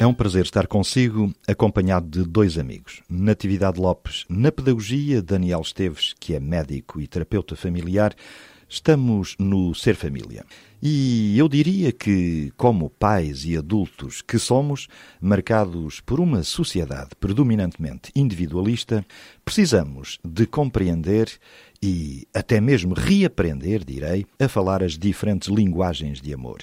É um prazer estar consigo, acompanhado de dois amigos. Natividade Lopes, na Pedagogia, Daniel Esteves, que é médico e terapeuta familiar. Estamos no Ser Família. E eu diria que, como pais e adultos que somos, marcados por uma sociedade predominantemente individualista, precisamos de compreender e até mesmo reaprender, direi, a falar as diferentes linguagens de amor.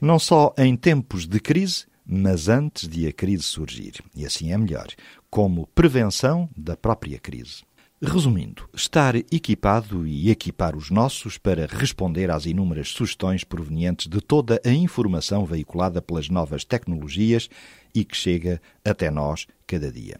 Não só em tempos de crise, mas antes de a crise surgir. E assim é melhor, como prevenção da própria crise. Resumindo, estar equipado e equipar os nossos para responder às inúmeras sugestões provenientes de toda a informação veiculada pelas novas tecnologias e que chega até nós cada dia.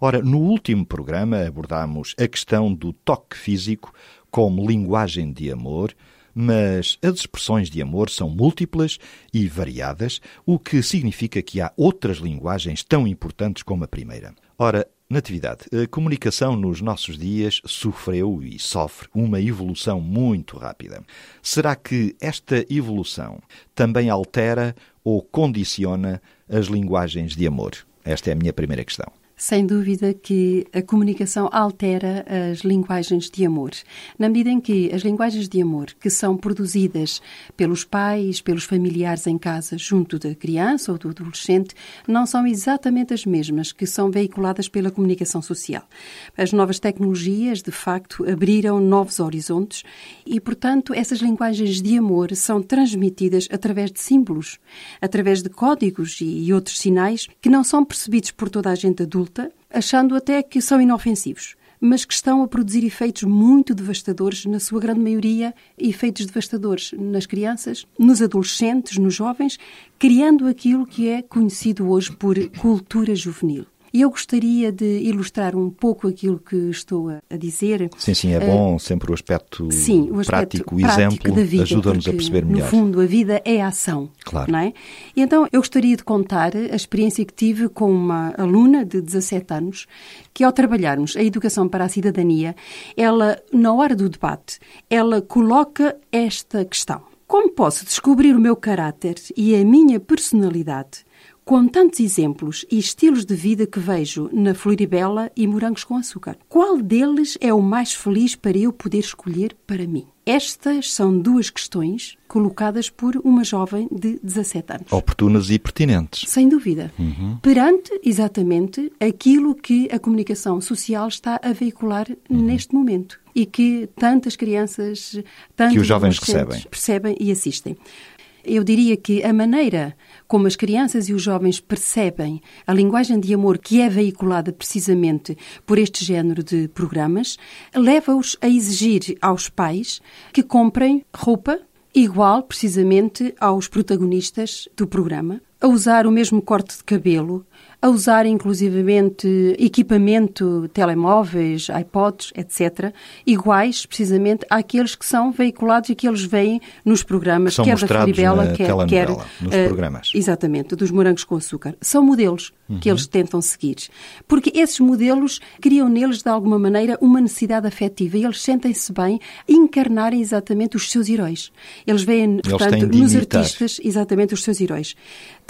Ora, no último programa abordámos a questão do toque físico como linguagem de amor, mas as expressões de amor são múltiplas e variadas, o que significa que há outras linguagens tão importantes como a primeira. Ora, Natividade, a comunicação nos nossos dias sofreu e sofre uma evolução muito rápida. Será que esta evolução também altera ou condiciona as linguagens de amor? Esta é a minha primeira questão. Sem dúvida que a comunicação altera as linguagens de amor, na medida em que as linguagens de amor que são produzidas pelos pais, pelos familiares em casa, junto da criança ou do adolescente, não são exatamente as mesmas que são veiculadas pela comunicação social. As novas tecnologias, de facto, abriram novos horizontes e, portanto, essas linguagens de amor são transmitidas através de símbolos, através de códigos e outros sinais que não são percebidos por toda a gente adulta achando até que são inofensivos, mas que estão a produzir efeitos muito devastadores, na sua grande maioria, efeitos devastadores nas crianças, nos adolescentes, nos jovens, criando aquilo que é conhecido hoje por cultura juvenil. E eu gostaria de ilustrar um pouco aquilo que estou a dizer. Sim, sim, é bom uh, sempre o aspecto, sim, o aspecto prático, o exemplo, ajuda-nos a perceber melhor. No fundo, a vida é a ação. Claro. Não é? E então eu gostaria de contar a experiência que tive com uma aluna de 17 anos que, ao trabalharmos a educação para a cidadania, ela, na hora do debate, ela coloca esta questão. Como posso descobrir o meu caráter e a minha personalidade com tantos exemplos e estilos de vida que vejo na Floribela e Morangos com Açúcar. Qual deles é o mais feliz para eu poder escolher para mim? Estas são duas questões colocadas por uma jovem de 17 anos. Oportunas e pertinentes. Sem dúvida. Uhum. Perante, exatamente, aquilo que a comunicação social está a veicular uhum. neste momento e que tantas crianças, tantos que os jovens recebem. percebem e assistem. Eu diria que a maneira como as crianças e os jovens percebem a linguagem de amor que é veiculada precisamente por este género de programas, leva-os a exigir aos pais que comprem roupa igual precisamente aos protagonistas do programa, a usar o mesmo corte de cabelo, a usar inclusivamente equipamento, telemóveis, iPods, etc., iguais precisamente àqueles que são veiculados e que eles veem nos programas, quer da Floribela, quer, quer nos uh, programas. Exatamente, dos morangos com açúcar. São modelos uhum. que eles tentam seguir. Porque esses modelos criam neles, de alguma maneira, uma necessidade afetiva e eles sentem-se bem encarnarem exatamente os seus heróis. Eles veem, eles portanto, nos artistas, exatamente os seus heróis.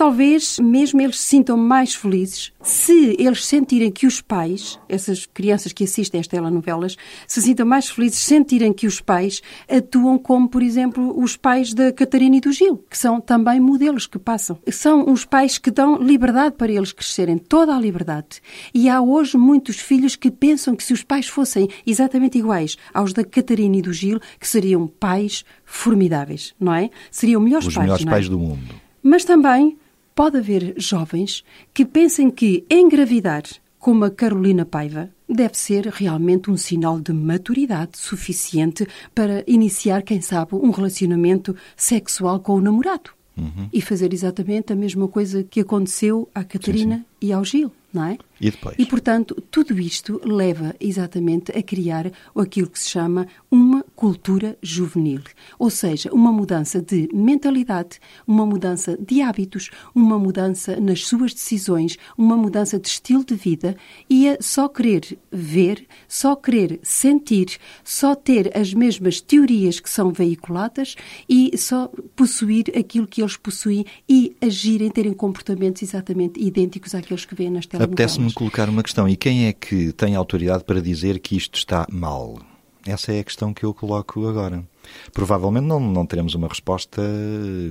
Talvez mesmo eles se sintam mais felizes se eles sentirem que os pais, essas crianças que assistem a estas telenovelas, se sintam mais felizes sentirem que os pais atuam como, por exemplo, os pais da Catarina e do Gil, que são também modelos que passam. São os pais que dão liberdade para eles crescerem, toda a liberdade. E há hoje muitos filhos que pensam que se os pais fossem exatamente iguais aos da Catarina e do Gil, que seriam pais formidáveis, não é? Seriam melhores os pais. Os melhores é? pais do mundo. Mas também pode haver jovens que pensem que engravidar, como a Carolina Paiva, deve ser realmente um sinal de maturidade suficiente para iniciar, quem sabe, um relacionamento sexual com o namorado. Uhum. E fazer exatamente a mesma coisa que aconteceu à Catarina sim, sim. e ao Gil. não é? E depois? E, portanto, tudo isto leva exatamente a criar aquilo que se chama uma cultura juvenil. Ou seja, uma mudança de mentalidade, uma mudança de hábitos, uma mudança nas suas decisões, uma mudança de estilo de vida e a só querer ver, só querer sentir, só ter as mesmas teorias que são veiculadas e só possuir aquilo que eles possuem e agirem, terem comportamentos exatamente idênticos àqueles que vêem nas telenovelas. Apetece-me colocar uma questão. E quem é que tem autoridade para dizer que isto está mal? Essa é a questão que eu coloco agora. Provavelmente não, não teremos uma resposta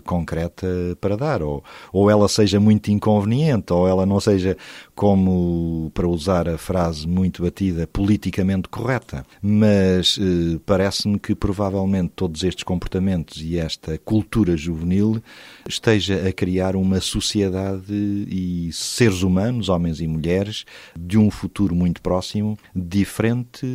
concreta para dar, ou, ou ela seja muito inconveniente, ou ela não seja, como, para usar a frase muito batida, politicamente correta. Mas eh, parece-me que provavelmente todos estes comportamentos e esta cultura juvenil esteja a criar uma sociedade e seres humanos, homens e mulheres, de um futuro muito próximo, diferente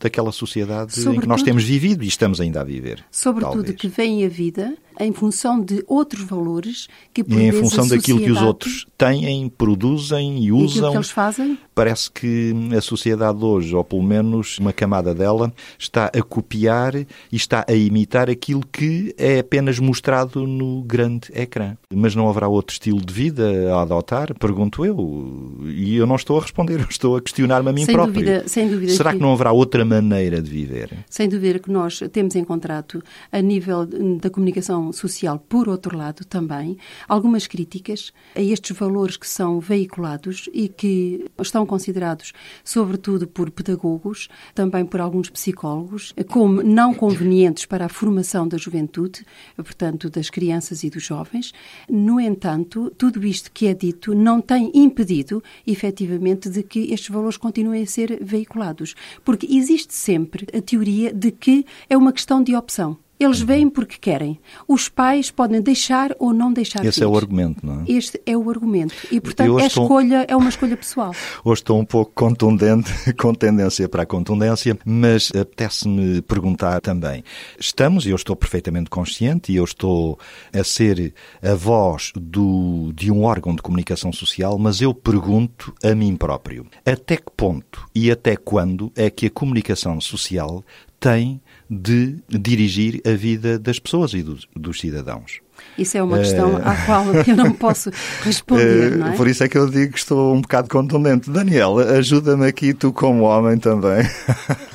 daquela sociedade Sobretudo, em que nós temos vivido e estamos ainda a viver. Sobretudo talvez. que vem a vida em função de outros valores que por e em função daquilo que os outros têm, produzem e usam. E que eles fazem? Parece que a sociedade hoje, ou pelo menos uma camada dela, está a copiar e está a imitar aquilo que é apenas mostrado no grande ecrã. Mas não haverá outro estilo de vida a adotar? Pergunto eu. E eu não estou a responder, eu estou a questionar-me a mim sem próprio. Dúvida, sem dúvida Será que... que não haverá outra maneira de viver? Sem dúvida que nós temos encontrado, a nível da comunicação social, por outro lado, também, algumas críticas a estes valores que são veiculados e que estão considerados, sobretudo por pedagogos, também por alguns psicólogos, como não convenientes para a formação da juventude, portanto, das crianças e dos jovens. No entanto, tudo isto que é dito não tem impedido, efetivamente, de que estes valores continuem a ser veiculados, porque existe sempre a teoria de que é uma questão de opção. Eles vêm porque querem. Os pais podem deixar ou não deixar Esse vir. é o argumento, não é? Este é o argumento. E, portanto, a estou... escolha é uma escolha pessoal. Hoje estou um pouco contundente, com tendência para a contundência, mas apetece-me perguntar também. Estamos, e eu estou perfeitamente consciente, e eu estou a ser a voz do, de um órgão de comunicação social, mas eu pergunto a mim próprio, até que ponto e até quando é que a comunicação social tem de dirigir a vida das pessoas e dos, dos cidadãos. Isso é uma questão à qual eu não posso responder, não é? Por isso é que eu digo que estou um bocado contundente. Daniel, ajuda-me aqui, tu como homem também.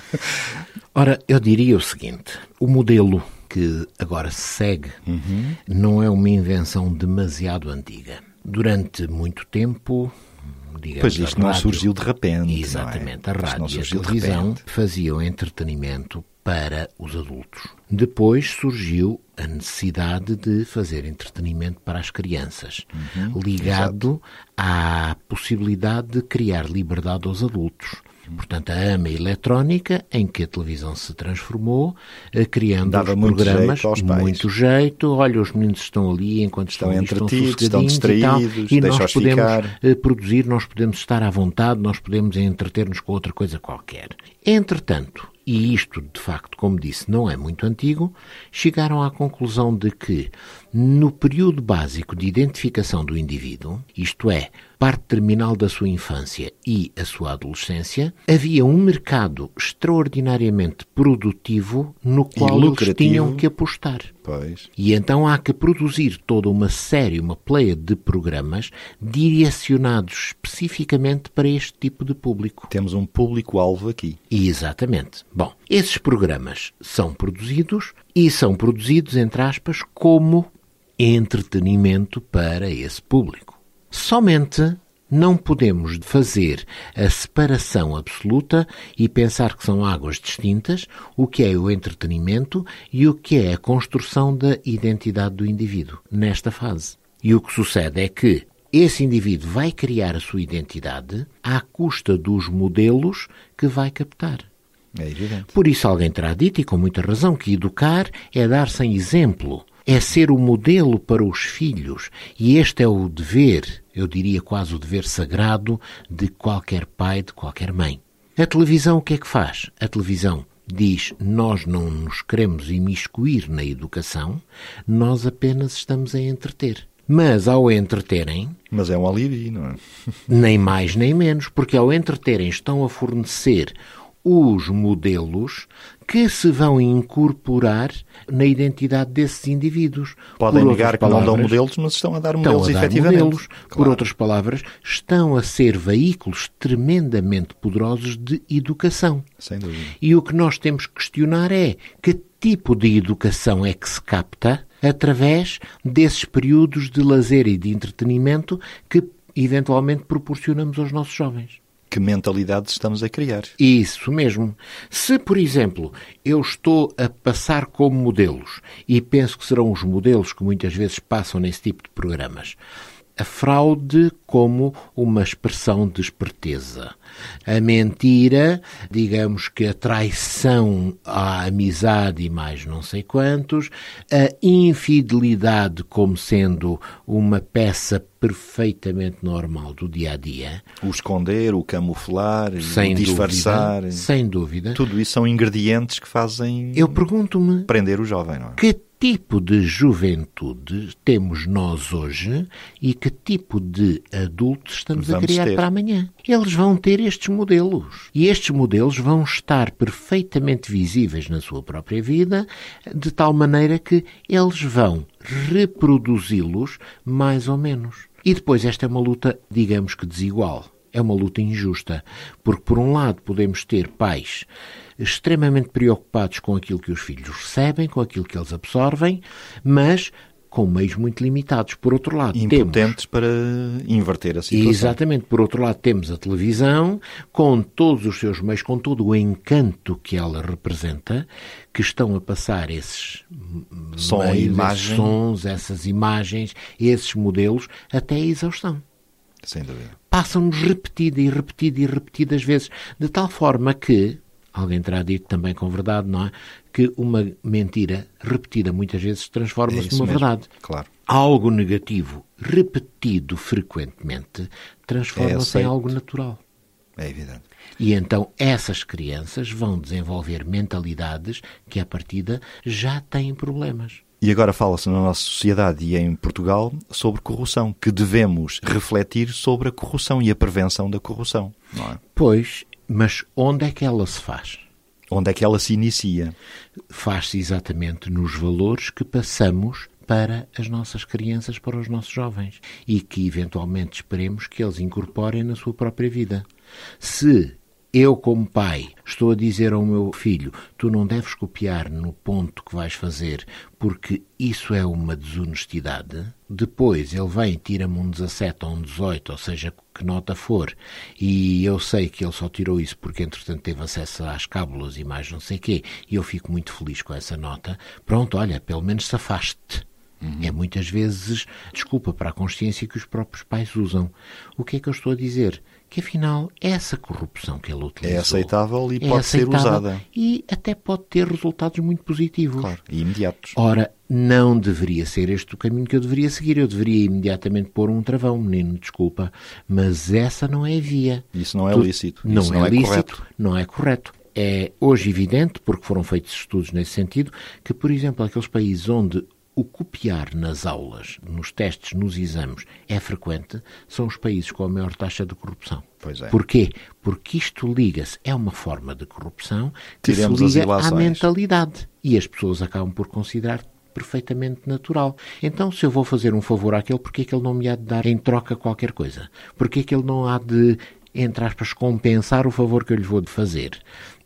Ora, eu diria o seguinte: o modelo que agora se segue uhum. não é uma invenção demasiado antiga. Durante muito tempo, digamos. Pois isto não surgiu de repente. Exatamente. É? A rádio e a televisão faziam entretenimento para os adultos. Depois surgiu a necessidade de fazer entretenimento para as crianças, uhum, ligado exato. à possibilidade de criar liberdade aos adultos. Portanto, a AMA eletrónica, em que a televisão se transformou, eh, criando Dava os muito programas, jeito muito jeito. Olha, os meninos estão ali enquanto estão, estão entretidos, estão distraídos, e, e nós podemos ficar. Eh, produzir, nós podemos estar à vontade, nós podemos entreter-nos com outra coisa qualquer. Entretanto, e isto de facto, como disse, não é muito antigo, chegaram à conclusão de que, no período básico de identificação do indivíduo, isto é, parte terminal da sua infância e a sua adolescência, havia um mercado extraordinariamente produtivo no qual eles tinham que apostar. Pois. E então há que produzir toda uma série, uma pleia de programas direcionados especificamente para este tipo de público. Temos um público-alvo aqui. Exatamente. Bom, esses programas são produzidos e são produzidos, entre aspas, como entretenimento para esse público. Somente não podemos fazer a separação absoluta e pensar que são águas distintas, o que é o entretenimento e o que é a construção da identidade do indivíduo nesta fase. E o que sucede é que esse indivíduo vai criar a sua identidade à custa dos modelos que vai captar. É evidente. Por isso alguém terá dito, e com muita razão, que educar é dar sem exemplo é ser o modelo para os filhos. E este é o dever, eu diria quase o dever sagrado, de qualquer pai, de qualquer mãe. A televisão o que é que faz? A televisão diz: Nós não nos queremos imiscuir na educação, nós apenas estamos a entreter. Mas ao entreterem, Mas é um alívio, não é? nem mais nem menos, porque ao entreterem estão a fornecer os modelos que se vão incorporar na identidade desses indivíduos. Podem Por negar que não dão palavras, modelos, mas estão a dar Estão modelos a dar efetivamente. modelos. Por Claro. outras palavras, estão a ser veículos tremendamente poderosos de educação. Sem dúvida. E o que nós temos que questionar é que tipo de educação é que se capta através desses períodos de lazer e de entretenimento que eventualmente proporcionamos aos nossos jovens. Que mentalidades estamos a criar? Isso mesmo. Se, por exemplo, eu estou a passar como modelos, e penso que serão os modelos que muitas vezes passam nesse tipo de programas, a fraude como uma expressão de esperteza. A mentira, digamos que a traição à amizade e mais não sei quantos, a infidelidade como sendo uma peça perfeitamente normal do dia a dia, O esconder, o camuflar, sem o disfarçar. dúvida, sem dúvida. Tudo isso são ingredientes que fazem Eu pergunto-me prender o jovem, não é? que tipo de juventude temos nós hoje e que tipo de adultos estamos a Vamos criar ter. para amanhã. Eles vão ter estes modelos. E estes modelos vão estar perfeitamente visíveis na sua própria vida, de tal maneira que eles vão reproduzi-los mais ou menos. E depois esta é uma luta, digamos que desigual. É uma luta injusta, porque por um lado podemos ter pais extremamente preocupados com aquilo que os filhos recebem, com aquilo que eles absorvem, mas com meios muito limitados. Por outro lado, temos Impotentes para inverter a situação. Exatamente. Por outro lado, temos a televisão, com todos os seus meios, com todo o encanto que ela representa, que estão a passar esses Som, meios, imagem. esses sons, essas imagens, esses modelos, até a exaustão. Sem dúvida. Passam-nos repetida e repetida e repetidas vezes, de tal forma que, alguém terá dito também com verdade, não é? Que uma mentira repetida muitas vezes É transforma-se isso numa mesmo. verdade Claro. algo negativo repetido frequentemente É transforma-se em aceito. algo natural. É evidente. E então essas crianças vão desenvolver mentalidades que, à partida, já têm problemas. E agora fala-se na nossa sociedade e em Portugal sobre corrupção, que devemos refletir sobre a corrupção e a prevenção da corrupção, não é? Pois, mas onde é que ela se faz? Onde é que ela se inicia? Faz-se exatamente nos valores que passamos para as nossas crianças, para os nossos jovens e que eventualmente esperemos que eles incorporem na sua própria vida. Se eu, como pai, estou a dizer ao meu filho: tu não deves copiar no ponto que vais fazer, porque isso é uma desonestidade. Depois ele vem e tira-me um 17 ou um 18, ou seja, que nota for, e eu sei que ele só tirou isso porque, entretanto, teve acesso às cábulas e mais não sei quê, e eu fico muito feliz com essa nota. Pronto, olha, pelo menos safaste. É muitas vezes desculpa para a consciência que os próprios pais usam. O que é que eu estou a dizer? Que afinal essa corrupção que ele utilizou É aceitável e é pode ser aceitável usada. E até pode ter resultados muito positivos. Claro. E imediatos. Ora, não deveria ser este o caminho que eu deveria seguir. Eu deveria imediatamente pôr um travão, menino, desculpa. Mas essa não é a via. Isso não é Tu- lícito. Não, é, é lícito, correto. não é correto. É hoje evidente, porque foram feitos estudos nesse sentido, que, por exemplo, aqueles países onde o copiar nas aulas, nos testes, nos exames, é frequente, são os países com a maior taxa de corrupção. Pois é. Porquê? Porque isto liga-se, é uma forma de corrupção que Tiremos se liga à mentalidade. E as pessoas acabam por considerar perfeitamente natural. Então, se eu vou fazer um favor àquele, porquê é que ele não me há de dar em troca qualquer coisa? Porquê é que ele não há de, entre aspas, compensar o favor que eu lhe vou fazer?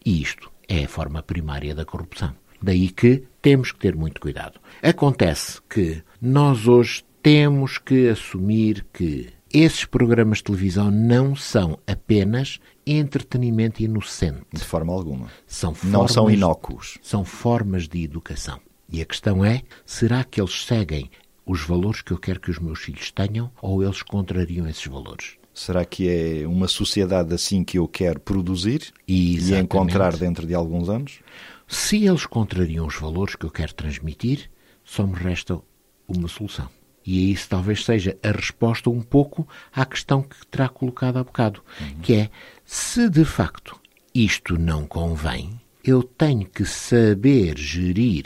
E isto é a forma primária da corrupção. Daí que temos que ter muito cuidado. Acontece que nós hoje temos que assumir que esses programas de televisão não são apenas entretenimento inocente. De forma alguma. São Não são formas- inócuos. São formas de educação. E a questão é: será que eles seguem os valores que eu quero que os meus filhos tenham ou eles contrariam esses valores? Será que é uma sociedade assim que eu quero produzir E e exatamente. encontrar dentro de alguns anos? Se eles contrariam os valores que eu quero transmitir, só me resta uma solução. E isso talvez seja a resposta um pouco à questão que terá colocado há bocado, que é, se de facto isto não convém, eu tenho que saber gerir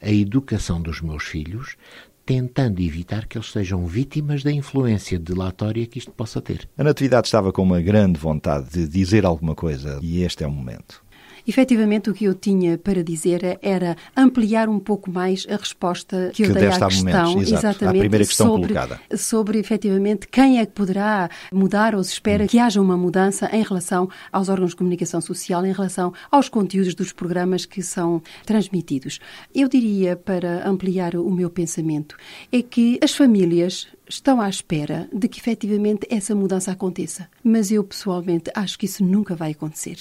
a educação dos meus filhos, tentando evitar que eles sejam vítimas da influência delatória que isto possa ter. A Natividade estava com uma grande vontade de dizer alguma coisa e este é o momento. Efetivamente, o que eu tinha para dizer era ampliar um pouco mais a resposta que, que eu dei à questão, momentos, exatamente, à primeira questão sobre, colocada. sobre efetivamente quem é que poderá mudar ou se espera hum. que haja uma mudança em relação aos órgãos de comunicação social, em relação aos conteúdos dos programas que são transmitidos. Eu diria, para ampliar o meu pensamento, é que as famílias estão à espera de que efetivamente essa mudança aconteça. Mas eu pessoalmente acho que isso nunca vai acontecer.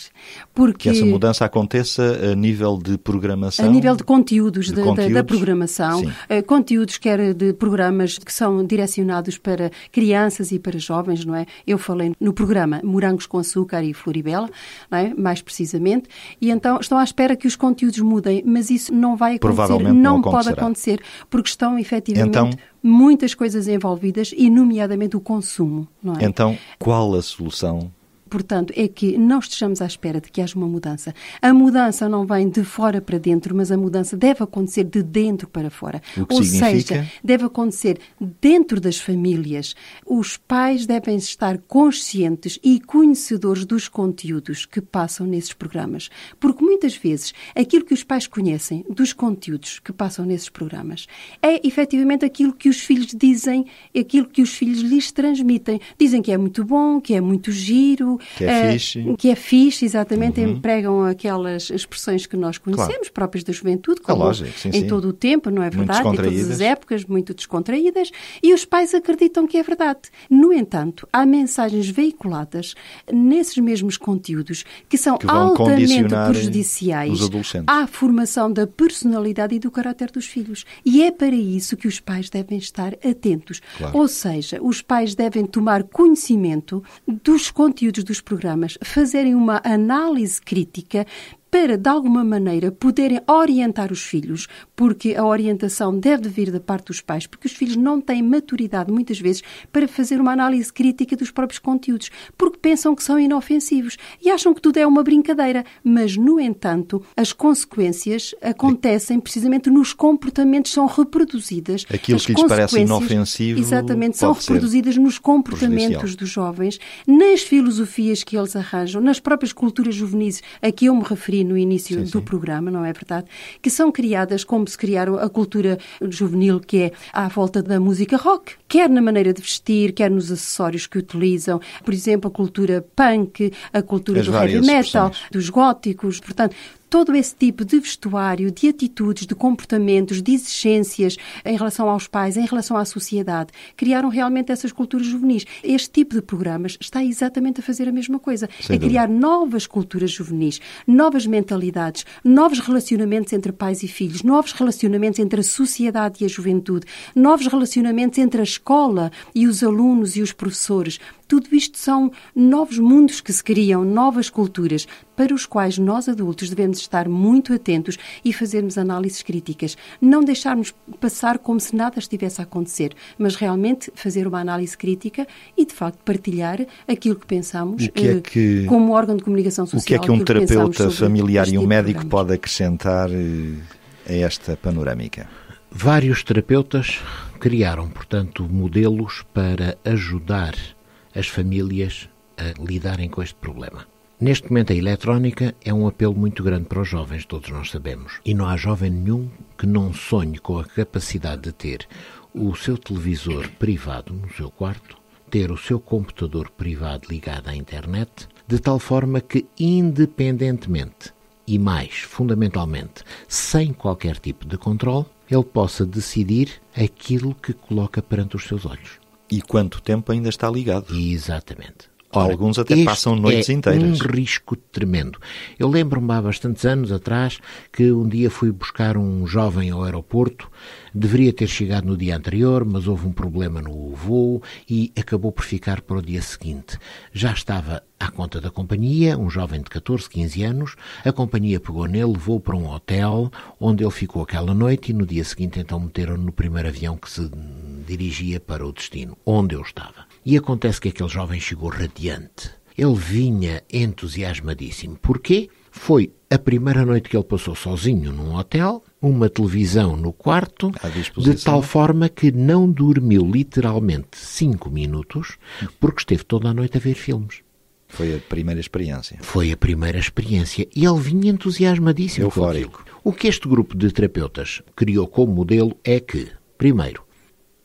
Porque que essa mudança aconteça a nível de programação? A nível de conteúdos, de de, conteúdos? Da, da, programação. Uh, conteúdos quer de programas que são direcionados para crianças e para jovens, não é? Eu falei no programa Morangos com Açúcar e Floribela, é? mais precisamente, e então estão à espera que os conteúdos mudem, mas isso não vai acontecer, não, não pode acontecer, porque estão efetivamente... Então, muitas coisas envolvidas e, nomeadamente, o consumo. É? Então, qual a solução portanto, é que não estejamos à espera de que haja uma mudança. A mudança não vem de fora para dentro, mas a mudança deve acontecer de dentro para fora. Ou significa... seja, deve acontecer dentro das famílias. Os pais devem estar conscientes e conhecedores dos conteúdos que passam nesses programas. Porque muitas vezes aquilo que os pais conhecem dos conteúdos que passam nesses programas é efetivamente aquilo que os filhos dizem, aquilo que os filhos lhes transmitem. Dizem que é muito bom, que é muito giro, que é uh, fixe. Que é fixe, exatamente. Uhum. Empregam aquelas expressões que nós conhecemos, claro. próprias da juventude, como é lógico, sim, em sim. todo o tempo, não é verdade? Em todas as épocas, muito descontraídas. E os pais acreditam que é verdade. No entanto, há mensagens veiculadas nesses mesmos conteúdos que são que altamente prejudiciais à formação da personalidade e do caráter dos filhos. E é para isso que os pais devem estar atentos. Claro. Ou seja, os pais devem tomar conhecimento dos conteúdos dos programas fazerem uma análise crítica para, de alguma maneira, poderem orientar os filhos, porque a orientação deve vir da parte dos pais, porque os filhos não têm maturidade, muitas vezes, para fazer uma análise crítica dos próprios conteúdos, porque pensam que são inofensivos e acham que tudo é uma brincadeira. Mas, no entanto, as consequências acontecem precisamente nos comportamentos, são reproduzidas. Aquilo as que lhes parece inofensivo. Exatamente, são reproduzidas nos comportamentos dos jovens, nas filosofias que eles arranjam, nas próprias culturas juvenis a que eu me referi no início sim, do sim. programa, não é verdade? Que são criadas como se criaram a cultura juvenil que é à volta da música rock, quer na maneira de vestir, quer nos acessórios que utilizam. Por exemplo, a cultura punk, a cultura As do heavy metal, expressões. dos góticos. Portanto, todo esse tipo de vestuário, de atitudes, de comportamentos, de exigências em relação aos pais, em relação à sociedade, criaram realmente essas culturas juvenis. Este tipo de programas está exatamente a fazer a mesma coisa, Sem a criar novas culturas juvenis, novas mentalidades, novos relacionamentos entre pais e filhos, novos relacionamentos entre a sociedade e a juventude, novos relacionamentos entre a escola e os alunos e os professores. Tudo isto são novos mundos que se criam, novas culturas, para os quais nós adultos devemos estar muito atentos e fazermos análises críticas. Não deixarmos passar como se nada estivesse a acontecer, mas realmente fazer uma análise crítica e, de facto, partilhar aquilo que pensamos que é que, eh, como órgão de comunicação social. O que é que um terapeuta familiar e um tipo médico pode acrescentar eh, a esta panorâmica? Vários terapeutas criaram, portanto, modelos para ajudar as famílias a lidarem com este problema. Neste momento, a eletrónica é um apelo muito grande para os jovens, todos nós sabemos. E não há jovem nenhum que não sonhe com a capacidade de ter o seu televisor privado no seu quarto, ter o seu computador privado ligado à internet, de tal forma que, independentemente e mais fundamentalmente, sem qualquer tipo de controle, ele possa decidir aquilo que coloca perante os seus olhos. E quanto tempo ainda está ligado? Exatamente. Ora, Alguns até passam noites é inteiras. um risco tremendo. Eu lembro-me há bastantes anos atrás que um dia fui buscar um jovem ao aeroporto, deveria ter chegado no dia anterior, mas houve um problema no voo e acabou por ficar para o dia seguinte. Já estava à conta da companhia, um jovem de 14, 15 anos, a companhia pegou nele, levou para um hotel, onde ele ficou aquela noite e no dia seguinte então meteram no primeiro avião que se dirigia para o destino, onde eu estava. E acontece que aquele jovem chegou radiante. Ele vinha entusiasmadíssimo. Porquê? foi a primeira noite que ele passou sozinho num hotel, uma televisão no quarto, de tal forma que não dormiu literalmente cinco minutos, porque esteve toda a noite a ver filmes. Foi a primeira experiência. Foi a primeira experiência e ele vinha entusiasmadíssimo. Eufórico. O que este grupo de terapeutas criou como modelo é que, primeiro,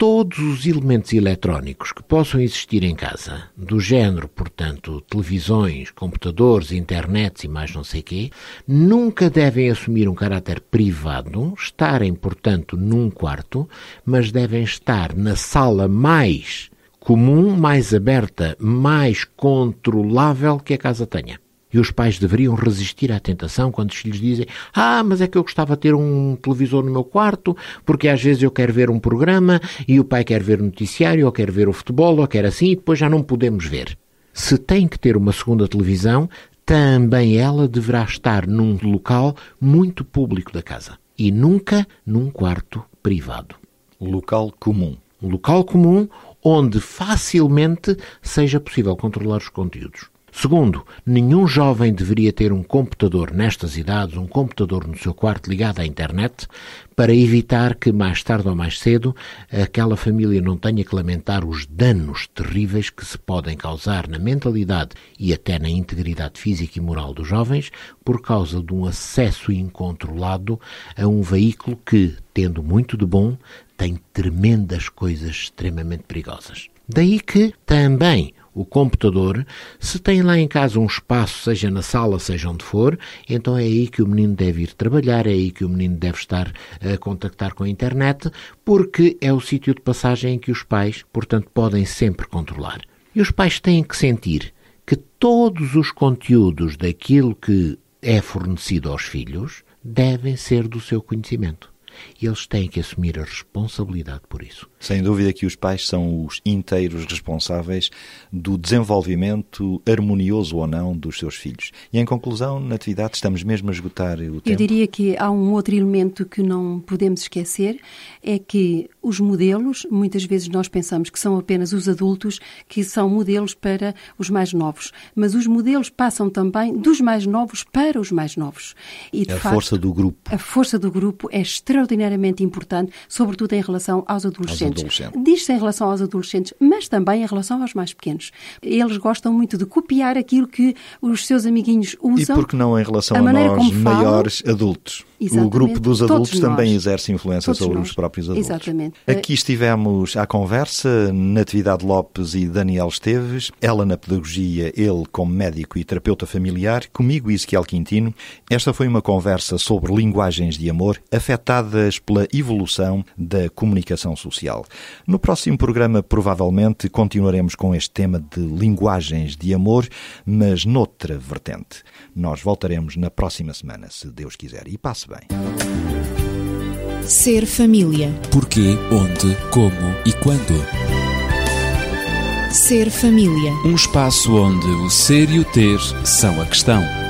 todos os elementos eletrónicos que possam existir em casa, do género, portanto, televisões, computadores, internets e mais não sei quê, nunca devem assumir um caráter privado, estarem, portanto, num quarto, mas devem estar na sala mais comum, mais aberta, mais controlável que a casa tenha. E os pais deveriam resistir à tentação quando os filhos dizem: Ah, mas é que eu gostava de ter um televisor no meu quarto, porque às vezes eu quero ver um programa e o pai quer ver o noticiário, ou quer ver o futebol, ou quer assim, e depois já não podemos ver. Se tem que ter uma segunda televisão, também ela deverá estar num local muito público da casa e nunca num quarto privado Local comum. um local comum onde facilmente seja possível controlar os conteúdos. Segundo, nenhum jovem deveria ter um computador nestas idades, um computador no seu quarto ligado à internet, para evitar que mais tarde ou mais cedo aquela família não tenha que lamentar os danos terríveis que se podem causar na mentalidade e até na integridade física e moral dos jovens por causa de um acesso incontrolado a um veículo que, tendo muito de bom, tem tremendas coisas extremamente perigosas. Daí que também o computador, se tem lá em casa um espaço, seja na sala, seja onde for, então é aí que o menino deve ir trabalhar, é aí que o menino deve estar a contactar com a internet, porque é o sítio de passagem em que os pais, portanto, podem sempre controlar. E os pais têm que sentir que todos os conteúdos daquilo que é fornecido aos filhos devem ser do seu conhecimento. E eles têm que assumir a responsabilidade por isso. Sem dúvida que os pais são os inteiros responsáveis do desenvolvimento harmonioso ou não dos seus filhos. E em conclusão, na atividade, estamos mesmo a esgotar o tempo. Eu diria que há um outro elemento que não podemos esquecer, é que os modelos, muitas vezes nós pensamos que são apenas os adultos que são modelos para os mais novos, mas os modelos passam também dos mais novos para os mais novos. E, de A facto, força do grupo. A força do grupo é extraordinariamente importante, sobretudo em relação aos adolescentes. adolescentes. Diz-se em relação aos adolescentes, mas também em relação aos mais pequenos. Eles gostam muito de copiar aquilo que os seus amiguinhos E usam. por que não em relação a a, nós, como falam. maiores adultos? O Exatamente. grupo dos Todos adultos também nós. exerce influência Todos sobre nós. os próprios adultos. Exatamente. Aqui estivemos à conversa, Natividade Lopes e Daniel Esteves, ela na pedagogia, ele como médico e terapeuta familiar, comigo Ezequiel Quintino. Esta foi uma conversa sobre linguagens de amor pela evolução da comunicação social. No próximo programa, provavelmente, continuaremos com este tema de linguagens de amor, mas noutra vertente. Nós voltaremos na próxima semana, se Deus quiser. E passe bem. Ser família. Porquê, onde, como e quando. Ser família. Um espaço onde o ser e o ter são a questão.